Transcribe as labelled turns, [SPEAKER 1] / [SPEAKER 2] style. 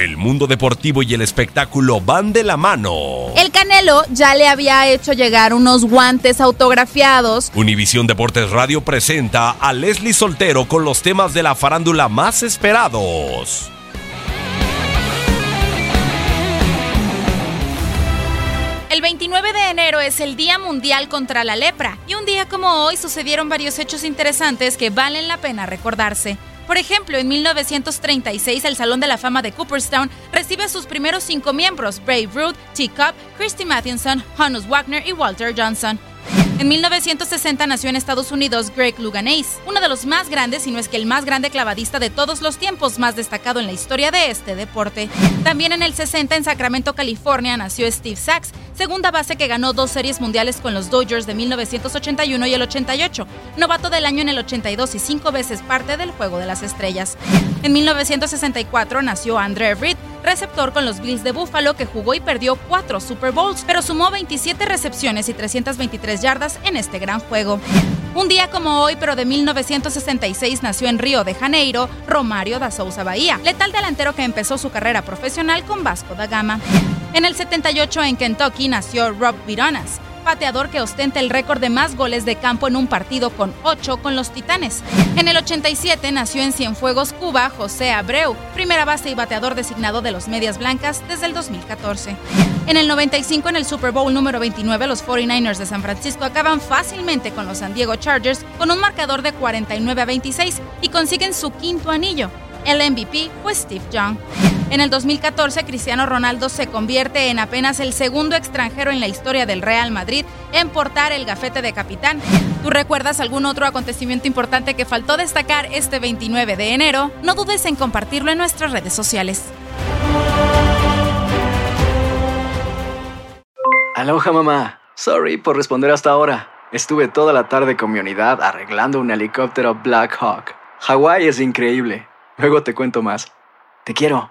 [SPEAKER 1] El mundo deportivo y el espectáculo van de la mano.
[SPEAKER 2] El Canelo ya le había hecho llegar unos guantes autografiados.
[SPEAKER 1] Univisión Deportes Radio presenta a Leslie Soltero con los temas de la farándula más esperados.
[SPEAKER 2] El 29 de enero es el Día Mundial contra la Lepra y un día como hoy sucedieron varios hechos interesantes que valen la pena recordarse. Por ejemplo, en 1936 el Salón de la Fama de Cooperstown recibe a sus primeros cinco miembros, Brave Ruth, T. Cup, Christy Mathewson, Hannes Wagner y Walter Johnson. En 1960 nació en Estados Unidos Greg Louganeys, uno de los más grandes, si no es que el más grande clavadista de todos los tiempos, más destacado en la historia de este deporte. También en el 60 en Sacramento, California, nació Steve Sachs, segunda base que ganó dos series mundiales con los Dodgers de 1981 y el 88, novato del año en el 82 y cinco veces parte del Juego de las Estrellas. En 1964 nació Andre Reed, receptor con los Bills de Buffalo que jugó y perdió cuatro Super Bowls, pero sumó 27 recepciones y 323 yardas en este gran juego. Un día como hoy, pero de 1966, nació en Río de Janeiro Romario da Souza Bahía, letal delantero que empezó su carrera profesional con Vasco da Gama. En el 78 en Kentucky nació Rob Vironas, pateador que ostenta el récord de más goles de campo en un partido con 8 con los Titanes. En el 87 nació en Cienfuegos, Cuba, José Abreu, primera base y bateador designado de los Medias Blancas desde el 2014. En el 95 en el Super Bowl número 29 los 49ers de San Francisco acaban fácilmente con los San Diego Chargers con un marcador de 49 a 26 y consiguen su quinto anillo. El MVP fue Steve Young. En el 2014, Cristiano Ronaldo se convierte en apenas el segundo extranjero en la historia del Real Madrid en portar el gafete de capitán. ¿Tú recuerdas algún otro acontecimiento importante que faltó destacar este 29 de enero? No dudes en compartirlo en nuestras redes sociales.
[SPEAKER 3] Aloha mamá. Sorry por responder hasta ahora. Estuve toda la tarde con mi unidad arreglando un helicóptero Black Hawk. Hawái es increíble. Luego te cuento más. Te quiero.